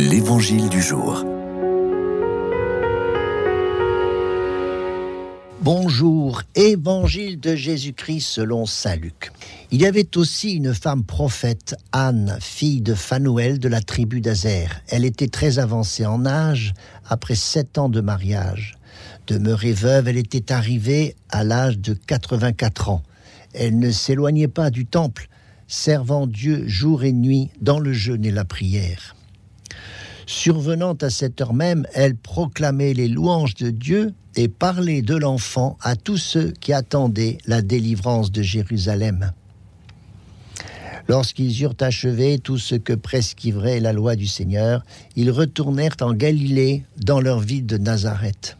L'Évangile du jour. Bonjour, Évangile de Jésus-Christ selon Saint Luc. Il y avait aussi une femme prophète, Anne, fille de Phanuel de la tribu d'Azer. Elle était très avancée en âge, après sept ans de mariage. Demeurée veuve, elle était arrivée à l'âge de 84 ans. Elle ne s'éloignait pas du temple, servant Dieu jour et nuit dans le jeûne et la prière. Survenant à cette heure même, elle proclamait les louanges de Dieu et parlait de l'enfant à tous ceux qui attendaient la délivrance de Jérusalem. Lorsqu'ils eurent achevé tout ce que prescrivait la loi du Seigneur, ils retournèrent en Galilée dans leur ville de Nazareth.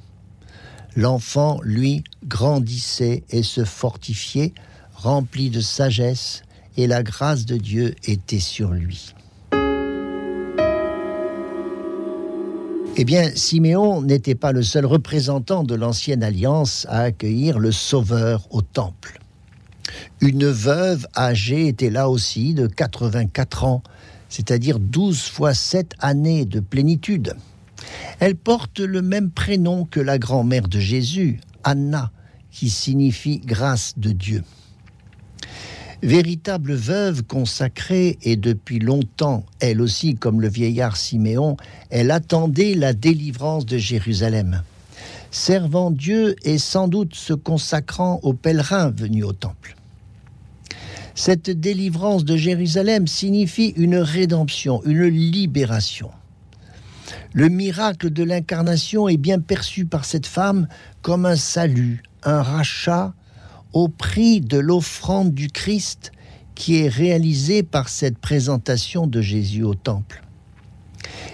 L'enfant, lui, grandissait et se fortifiait, rempli de sagesse, et la grâce de Dieu était sur lui. Eh bien, Siméon n'était pas le seul représentant de l'ancienne alliance à accueillir le Sauveur au temple. Une veuve âgée était là aussi de 84 ans, c'est-à-dire 12 fois 7 années de plénitude. Elle porte le même prénom que la grand-mère de Jésus, Anna, qui signifie grâce de Dieu. Véritable veuve consacrée et depuis longtemps, elle aussi comme le vieillard Siméon, elle attendait la délivrance de Jérusalem. Servant Dieu et sans doute se consacrant aux pèlerins venus au temple. Cette délivrance de Jérusalem signifie une rédemption, une libération. Le miracle de l'incarnation est bien perçu par cette femme comme un salut, un rachat au prix de l'offrande du Christ qui est réalisée par cette présentation de Jésus au temple.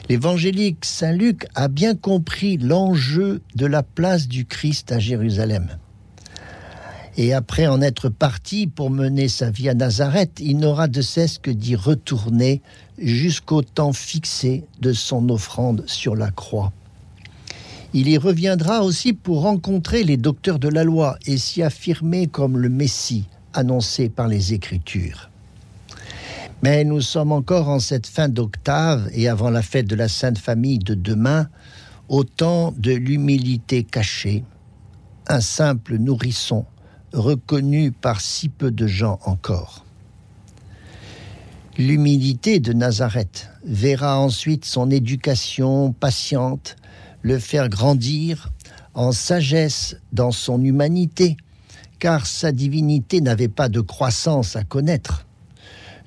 L'évangélique Saint Luc a bien compris l'enjeu de la place du Christ à Jérusalem. Et après en être parti pour mener sa vie à Nazareth, il n'aura de cesse que d'y retourner jusqu'au temps fixé de son offrande sur la croix. Il y reviendra aussi pour rencontrer les docteurs de la loi et s'y affirmer comme le Messie annoncé par les Écritures. Mais nous sommes encore en cette fin d'octave et avant la fête de la Sainte Famille de demain, au temps de l'humilité cachée, un simple nourrisson reconnu par si peu de gens encore. L'humilité de Nazareth verra ensuite son éducation patiente, le faire grandir en sagesse dans son humanité, car sa divinité n'avait pas de croissance à connaître.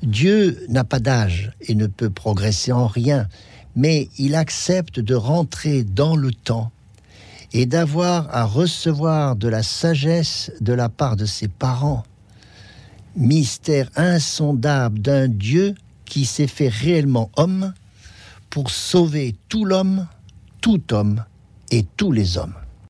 Dieu n'a pas d'âge et ne peut progresser en rien, mais il accepte de rentrer dans le temps et d'avoir à recevoir de la sagesse de la part de ses parents. Mystère insondable d'un Dieu qui s'est fait réellement homme pour sauver tout l'homme tout homme et tous les hommes.